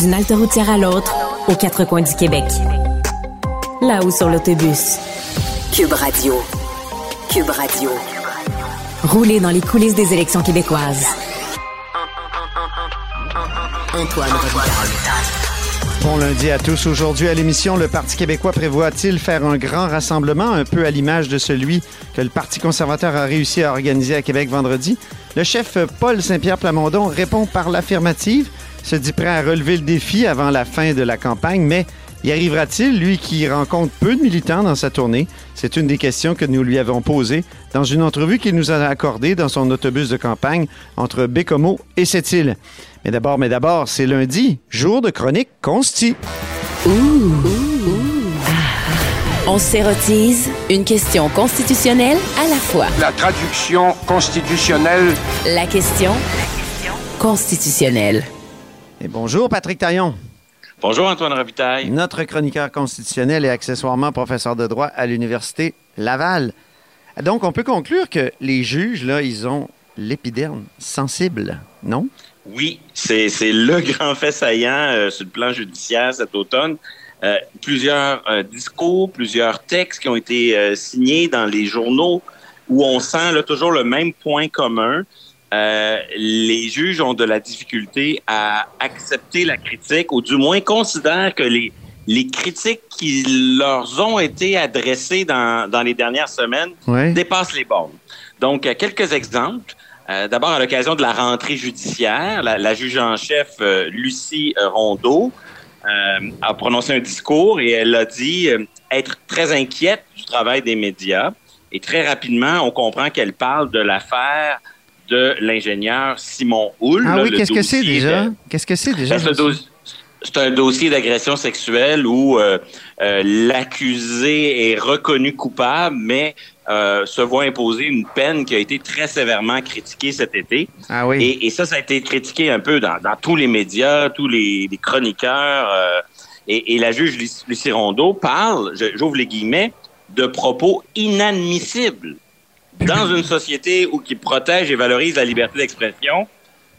D'une halte routière à l'autre, aux quatre coins du Québec. Là-haut sur l'autobus. Cube Radio. Cube Radio. Rouler dans les coulisses des élections québécoises. Antoine Bon lundi à tous. Aujourd'hui à l'émission, le Parti québécois prévoit-il faire un grand rassemblement, un peu à l'image de celui que le Parti conservateur a réussi à organiser à Québec vendredi? Le chef Paul Saint-Pierre Plamondon répond par l'affirmative, se dit prêt à relever le défi avant la fin de la campagne, mais y arrivera-t-il, lui qui rencontre peu de militants dans sa tournée? C'est une des questions que nous lui avons posées dans une entrevue qu'il nous a accordée dans son autobus de campagne entre Bécomo et Sept-Îles. Mais d'abord, mais d'abord, c'est lundi, jour de chronique consti. On s'érotise une question constitutionnelle à la fois. La traduction constitutionnelle. La question constitutionnelle. Et bonjour, Patrick Taillon, Bonjour Antoine Robitaille. notre chroniqueur constitutionnel et accessoirement professeur de droit à l'Université Laval. Donc, on peut conclure que les juges, là, ils ont l'épiderme sensible, non? Oui, c'est c'est le grand fait saillant euh, sur le plan judiciaire cet automne. Euh, plusieurs euh, discours, plusieurs textes qui ont été signés dans les journaux où on sent là, toujours le même point commun. Euh, les juges ont de la difficulté à accepter la critique ou du moins considèrent que les, les critiques qui leur ont été adressées dans, dans les dernières semaines dépassent les bornes. Donc, euh, quelques exemples. Euh, D'abord, à l'occasion de la rentrée judiciaire, la, la juge en chef, euh, Lucie Rondeau, a prononcé un discours et elle a dit être très inquiète du travail des médias. Et très rapidement, on comprend qu'elle parle de l'affaire de l'ingénieur Simon Houle. Ah là, oui, qu'est-ce que c'est déjà? Qu'est-ce que c'est déjà? ben, c'est un dossier- c'est un dossier d'agression sexuelle où euh, euh, l'accusé est reconnu coupable, mais euh, se voit imposer une peine qui a été très sévèrement critiquée cet été. Ah oui. Et, et ça, ça a été critiqué un peu dans, dans tous les médias, tous les, les chroniqueurs. et, et la juge Luc- Lucie Rondeau parle, j'ouvre les guillemets, de propos inadmissibles dans une société où qui protège et valorise la liberté d'expression.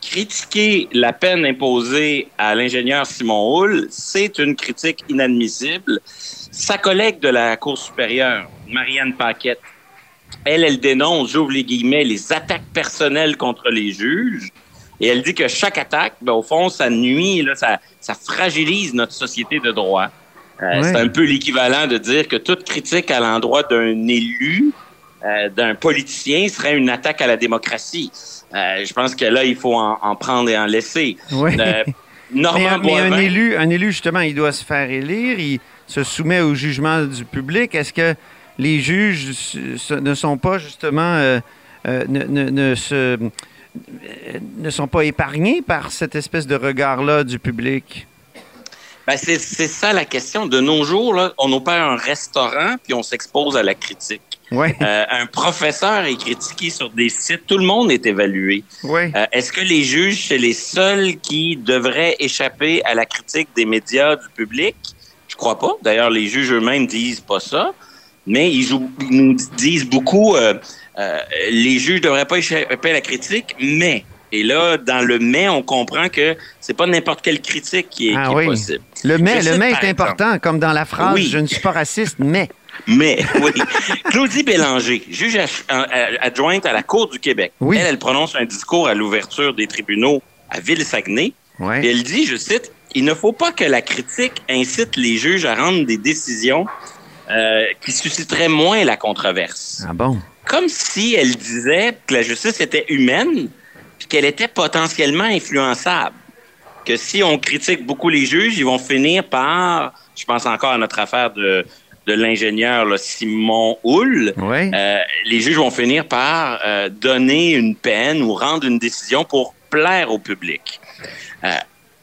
Critiquer la peine imposée à l'ingénieur Simon Houle, c'est une critique inadmissible. Sa collègue de la Cour supérieure, Marianne Paquette, elle, elle dénonce, j'ouvre les guillemets, les attaques personnelles contre les juges. Et elle dit que chaque attaque, ben, au fond, ça nuit, là, ça, ça fragilise notre société de droit. Euh, Ouais. C'est un peu l'équivalent de dire que toute critique à l'endroit d'un élu, euh, d'un politicien, serait une attaque à la démocratie. Euh, je pense que là, il faut en, en prendre et en laisser. Oui. Euh, Mais, Normand mais un élu, un élu, justement, il doit se faire élire, il se soumet au jugement du public. Est-ce que les juges ne sont pas, justement, euh, ne, ne- ne se, ne sont pas épargnés par cette espèce de regard-là du public? Ben, c'est c'est ça la question. De nos jours, là, on opère un restaurant puis on s'expose à la critique. Euh, un professeur est critiqué sur des sites. Tout le monde est évalué. Euh, Est-ce que les juges, c'est les seuls qui devraient échapper à la critique des médias, du public? Je crois pas. D'ailleurs, les juges eux-mêmes disent pas ça. Mais ils, nous disent beaucoup, euh, les juges devraient pas échapper à la critique, mais... Et là, dans le mais, on comprend que c'est pas n'importe quelle critique qui est, Ah qui est oui. possible. Le mais, le mais est exemple. important, comme dans la phrase Oui. Je ne suis pas raciste, mais. Mais, oui. Claudie Bélanger, juge adjointe à la Cour du Québec. Oui. Elle, elle prononce un discours à l'ouverture des tribunaux à Ville-Saguenay. Et elle dit, je cite, Il ne faut pas que la critique incite les juges à rendre des décisions euh, qui susciteraient moins la controverse. Ah bon? Comme si elle disait que la justice était humaine puis qu'elle était potentiellement influençable. Que si on critique beaucoup les juges, ils vont finir par, je pense encore à notre affaire de, de l'ingénieur Simon Houle, Oui. euh, les juges vont finir par euh, donner une peine ou rendre une décision pour plaire au public. Euh,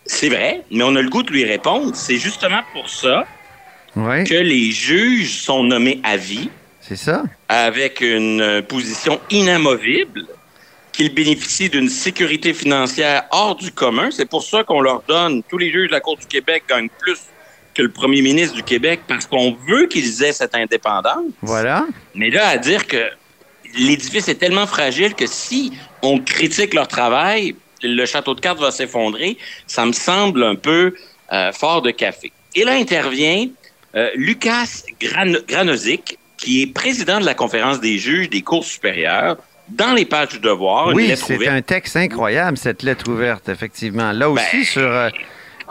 c'est vrai, mais on a le goût de lui répondre. C'est justement pour ça Oui. que les juges sont nommés à vie C'est ça? avec une position inamovible, qu'ils bénéficient d'une sécurité financière hors du commun. C'est pour ça qu'on leur donne, tous les juges de la Cour du Québec gagnent plus que le premier ministre du Québec parce qu'on veut qu'ils aient cette indépendance. Voilà. Mais là, à dire que l'édifice est tellement fragile que si on critique leur travail, le château de cartes va s'effondrer, ça me semble un peu euh, fort de café. Et là intervient euh, Lucas Gran qui est président de la conférence des juges des cours supérieures, dans les pages du devoir. Oui, c'est un texte incroyable, cette lettre ouverte, effectivement. Là aussi, ben, sur... Euh,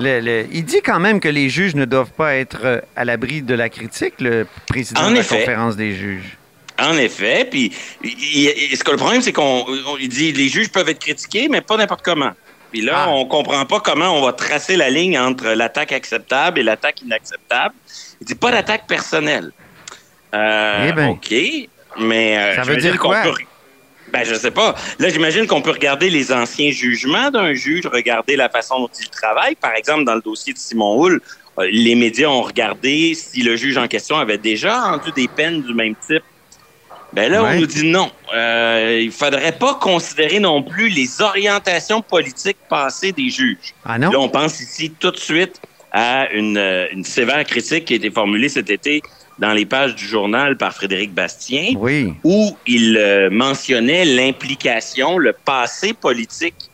il dit quand même que les juges ne doivent pas être euh, à l'abri de la critique, le président de la conférence des juges. En effet, puis ce que le problème, c'est qu'on dit les juges peuvent être critiqués, mais pas n'importe comment. Puis là, ah. on comprend pas comment on va tracer la ligne entre l'attaque acceptable et l'attaque inacceptable. Il dit pas d'attaque personnelle. Euh, eh ben. OK, mais euh, ça veut dire quoi? Ben, je sais pas. Là, j'imagine qu'on peut regarder les anciens jugements d'un juge, regarder la façon dont il travaille. Par exemple, dans le dossier de Simon Hull, euh, les médias ont regardé si le juge en question avait déjà rendu des peines du même type. Ben là, on nous dit non. Euh, il faudrait pas considérer non plus les orientations politiques passées des juges. Ah non? Là, on pense ici tout de suite à une, euh, une sévère critique qui a été formulée cet été dans les pages du journal par Frédéric Bastien, où il euh, mentionnait l'implication, le passé politique,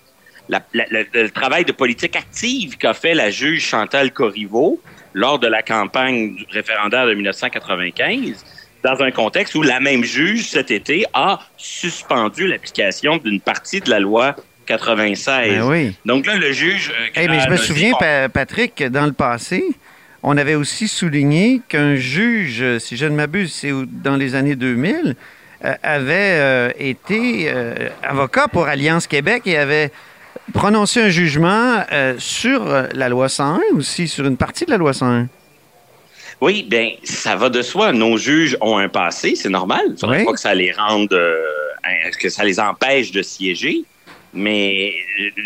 le travail de politique active qu'a fait la juge Chantal Corriveau lors de la campagne du référendaire de 1995, dans un contexte où la même juge, cet été, a suspendu l'application d'une partie de la loi 96. Ben oui. Donc là, le juge... Euh, mais je me souviens, Patrick, dans le passé, on avait aussi souligné qu'un juge, si je ne m'abuse, c'est dans les années 2000, euh, avait euh, été euh, avocat pour Alliance Québec et avait prononcé un jugement sur la loi 101 aussi, sur une partie de la loi 101. Oui, bien, ça va de soi. Nos juges ont un passé, c'est normal. Il ne faudrait pas que ça les rende, que ça les empêche de siéger. Mais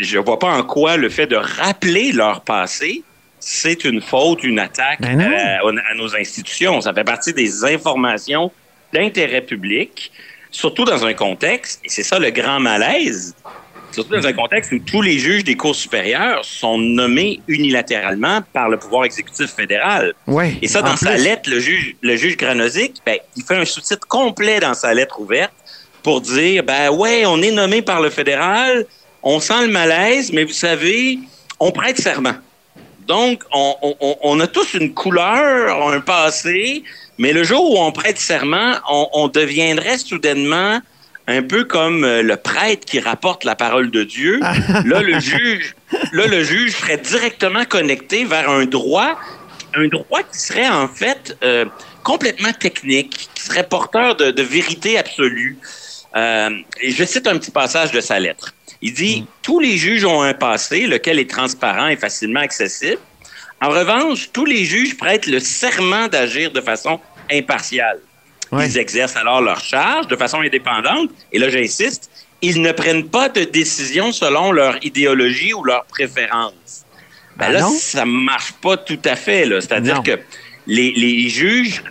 je ne vois pas en quoi le fait de rappeler leur passé c'est une faute, une attaque ben à, nos institutions. Ça fait partie des informations d'intérêt public, surtout dans un contexte, et c'est ça le grand malaise, surtout dans un contexte où tous les juges des cours supérieures sont nommés unilatéralement par le pouvoir exécutif fédéral. et ça, dans sa lettre, le juge, le juge Granozic, ben, il fait un sous-titre complet dans sa lettre ouverte pour dire, ben ouais, on est nommé par le fédéral, on sent le malaise, mais vous savez, on prête serment. Donc, on, a tous une couleur, un passé, mais le jour où on prête serment, on, deviendrait soudainement un peu comme euh, le prêtre qui rapporte la parole de Dieu. là, le juge, là, le juge serait directement connecté vers un droit, un droit qui serait en fait euh, complètement technique, qui serait porteur de, vérité absolue. Euh, et je cite un petit passage de sa lettre. Il dit, mm. tous les juges ont un passé, lequel est transparent et facilement accessible. En revanche, tous les juges prêtent le serment d'agir de façon impartiale. Ils exercent alors leur charge de façon indépendante. Et là, j'insiste, ils ne prennent pas de décision selon leur idéologie ou leur préférence. Ben, ben là, ça ne marche pas tout à fait. C'est-à-dire que les, les juges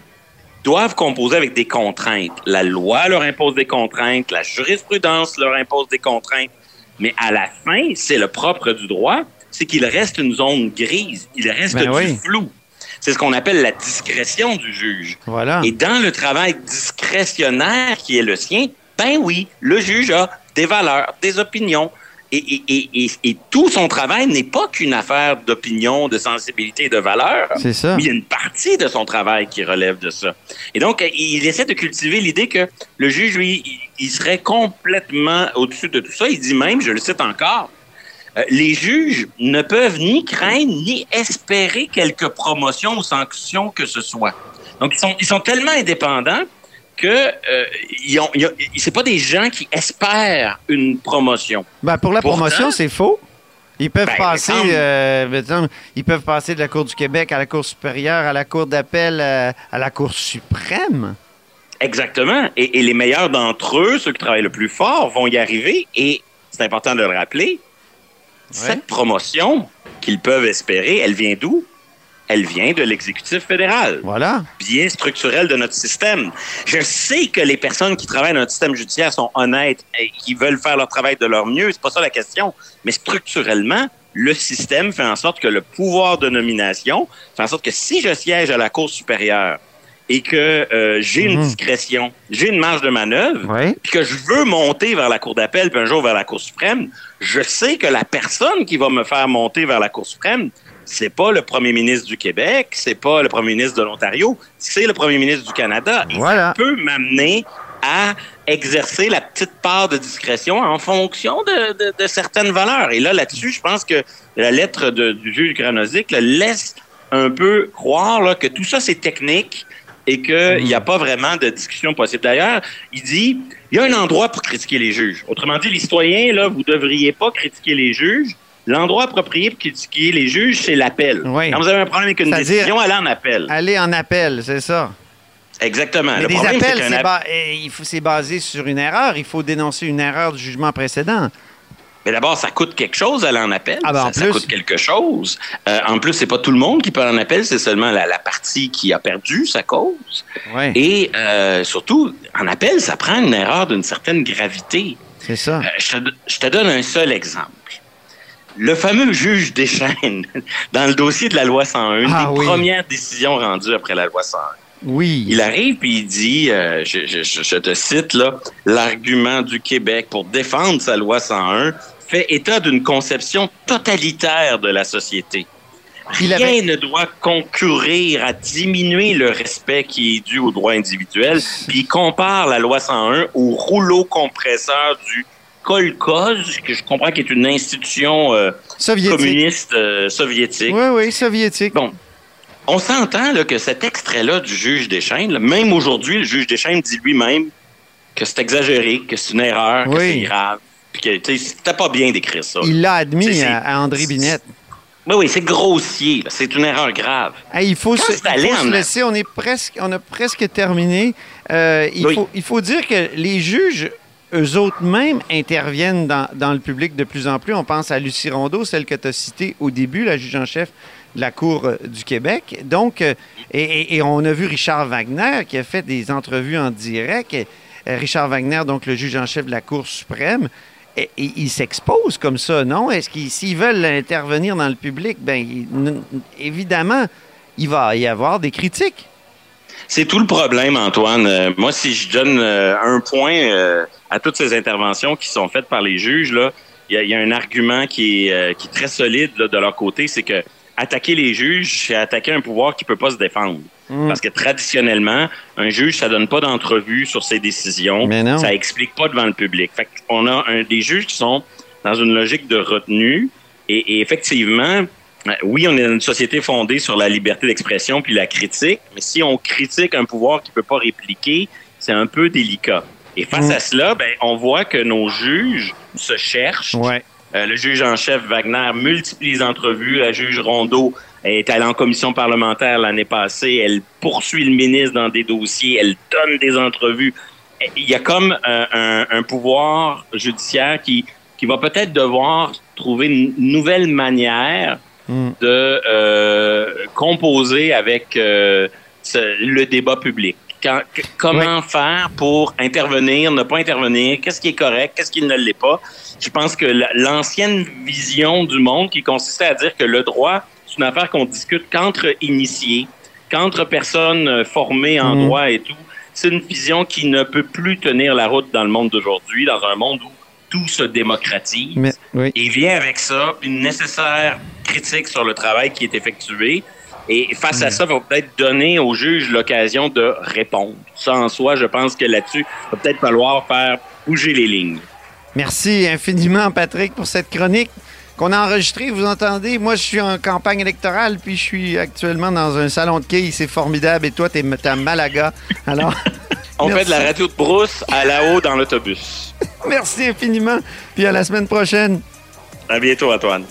doivent composer avec des contraintes. La loi leur impose des contraintes, la jurisprudence leur impose des contraintes. Mais à la fin, c'est le propre du droit, c'est qu'il reste une zone grise, il reste ben du flou. C'est ce qu'on appelle la discrétion du juge. Voilà. Et dans le travail discrétionnaire qui est le sien, ben oui, le juge a des valeurs, des opinions. Et, et tout son travail n'est pas qu'une affaire d'opinion, de sensibilité et de valeur. C'est ça. Mais il y a une partie de son travail qui relève de ça. Et donc, il essaie de cultiver l'idée que le juge, lui, il serait complètement au-dessus de tout ça. Il dit même, je le cite encore, euh, les juges ne peuvent ni craindre ni espérer quelque promotion ou sanction que ce soit. Donc, ils sont, ils sont tellement indépendants que euh, ils ont, c'est pas des gens qui espèrent une promotion. Ben, pour la promotion, c'est faux. Ils peuvent ben, passer, euh, ils peuvent passer de la Cour du Québec à la Cour supérieure, à la Cour d'appel, euh, à la Cour suprême. Exactement. Et, et les meilleurs d'entre eux, ceux qui travaillent le plus fort, vont y arriver. Et c'est important de le rappeler. Cette promotion qu'ils peuvent espérer, elle vient d'où? Elle vient de l'exécutif fédéral. Voilà. Bien structurel de notre système. Je sais que les personnes qui travaillent dans notre système judiciaire sont honnêtes et qui veulent faire leur travail de leur mieux. C'est pas ça la question. Mais structurellement, le système fait en sorte que le pouvoir de nomination fait en sorte que si je siège à la Cour supérieure et que euh, j'ai une Mhm. discrétion, j'ai une marge de manœuvre, Oui. puis que je veux monter vers la Cour d'appel, puis un jour vers la Cour suprême, je sais que la personne qui va me faire monter vers la Cour suprême, c'est pas le premier ministre du Québec, c'est pas le premier ministre de l'Ontario, c'est le premier ministre du Canada. Et Voilà. ça peut m'amener à exercer la petite part de discrétion en fonction de, de- de certaines valeurs. Et là, là-dessus, je pense que la lettre de- du juge Granozic là, laisse un peu croire là, que tout ça, c'est technique et qu'il n'y a pas vraiment de discussion possible. D'ailleurs, il dit, il y a un endroit pour critiquer les juges. Autrement dit, les citoyens, là, vous devriez pas critiquer les juges. L'endroit approprié pour critiquer les juges, c'est l'appel. Oui. Quand vous avez un problème avec une décision, allez en appel. Aller en appel, c'est ça. Exactement. Mais Le des problème, appels, c'est ba- basé sur une erreur. Il faut dénoncer une erreur du jugement précédent. Mais d'abord, ça coûte quelque chose aller en appel. Ah ben, en ça, ça plus. coûte quelque chose. Euh, en plus, c'est pas tout le monde qui peut aller en appel, c'est seulement la, la partie qui a perdu sa cause. Oui, Et euh, surtout, en appel, ça prend une erreur d'une certaine gravité. c'est ça. Euh, je, te, je te donne un seul exemple. Le fameux juge Deschênes, dans le dossier de la loi 101, une Ah des oui. premières décisions rendues après la loi 101. Oui. Il arrive puis il dit, euh, je, je- je- je te cite là, l'argument du Québec pour défendre sa loi 101 fait état d'une conception totalitaire de la société. Rien avait- ne doit concourir à diminuer le respect qui est dû aux droits individuels. Puis il compare la loi 101 au rouleau compresseur du kolkhoz, que je comprends qui est une institution euh, Soviétique. communiste euh, soviétique. Oui, oui, soviétique. Bon, on s'entend là, que cet extrait-là du juge Deschênes, là, même aujourd'hui, le juge Deschênes dit lui-même que c'est exagéré, que c'est une erreur, que c'est grave, puis que c'était pas bien d'écrire ça. Il l'a admis à, à André Binette. Oui, oui, c'est grossier, c'est une erreur grave. Hey, il faut, se, il faut laisser. On, est presque, on a presque terminé. Euh, il, Oui. faut, il faut dire que les juges, eux autres mêmes, interviennent dans, dans le public de plus en plus. On pense à Lucie Rondeau, celle que tu as citée au début, la juge en chef de la Cour euh, du Québec. Donc, euh, et, on a vu Richard Wagner qui a fait des entrevues en direct. Euh, Richard Wagner, donc le juge en chef de la Cour suprême. Il s'expose comme ça, non? Est-ce qu'ils s'ils veulent intervenir dans le public, ben évidemment, il va y avoir des critiques. C'est tout le problème, Antoine. Euh, moi, si je donne euh, un point euh, à toutes ces interventions qui sont faites par les juges, là, il y, a- il y a un argument qui est, qui est très solide là, de leur côté, c'est que attaquer les juges, c'est attaquer un pouvoir qui peut pas se défendre. Mm. Parce que traditionnellement, un juge, ça donne pas d'entrevue sur ses décisions. Mais non. Ça explique pas devant le public. Fait qu'on a un, des juges qui sont dans une logique de retenue. Et, et effectivement, oui, on est dans une société fondée sur la liberté d'expression puis la critique. Mais si on critique un pouvoir qui peut pas répliquer, c'est un peu délicat. Et face Mm. à cela, ben, on voit que nos juges se cherchent. Ouais. Euh, le juge en chef Wagner multiplie les entrevues. La juge Rondeau est allée en commission parlementaire l'année passée. Elle poursuit le ministre dans des dossiers. Elle donne des entrevues. Il y a comme un, un- un pouvoir judiciaire qui, qui va peut-être devoir trouver une nouvelle manière Mm. de euh, composer avec euh, ce- le débat public. Quand- comment faire pour intervenir, ne pas intervenir, qu'est-ce qui est correct, qu'est-ce qui ne l'est pas? Je pense que la- l'ancienne vision du monde qui consistait à dire que le droit, c'est une affaire qu'on discute qu'entre initiés, qu'entre personnes euh, formées en Mhm. droit et tout, c'est une vision qui ne peut plus tenir la route dans le monde d'aujourd'hui, dans un monde où tout se démocratise. Mais, oui. Et vient avec ça une nécessaire critique sur le travail qui est effectué. Et face à ça, il va peut-être donner au juge l'occasion de répondre. Ça, en soi, je pense que là-dessus, il va peut-être falloir faire bouger les lignes. Merci infiniment, Patrick, pour cette chronique qu'on a enregistrée. Vous entendez? Moi, je suis en campagne électorale, puis je suis actuellement dans un salon de quilles. C'est formidable. Et toi, t'es es à Malaga. Alors, On Merci. fait de la radio de brousse à la haut dans l'autobus. merci infiniment. Puis à la semaine prochaine. À bientôt, Antoine.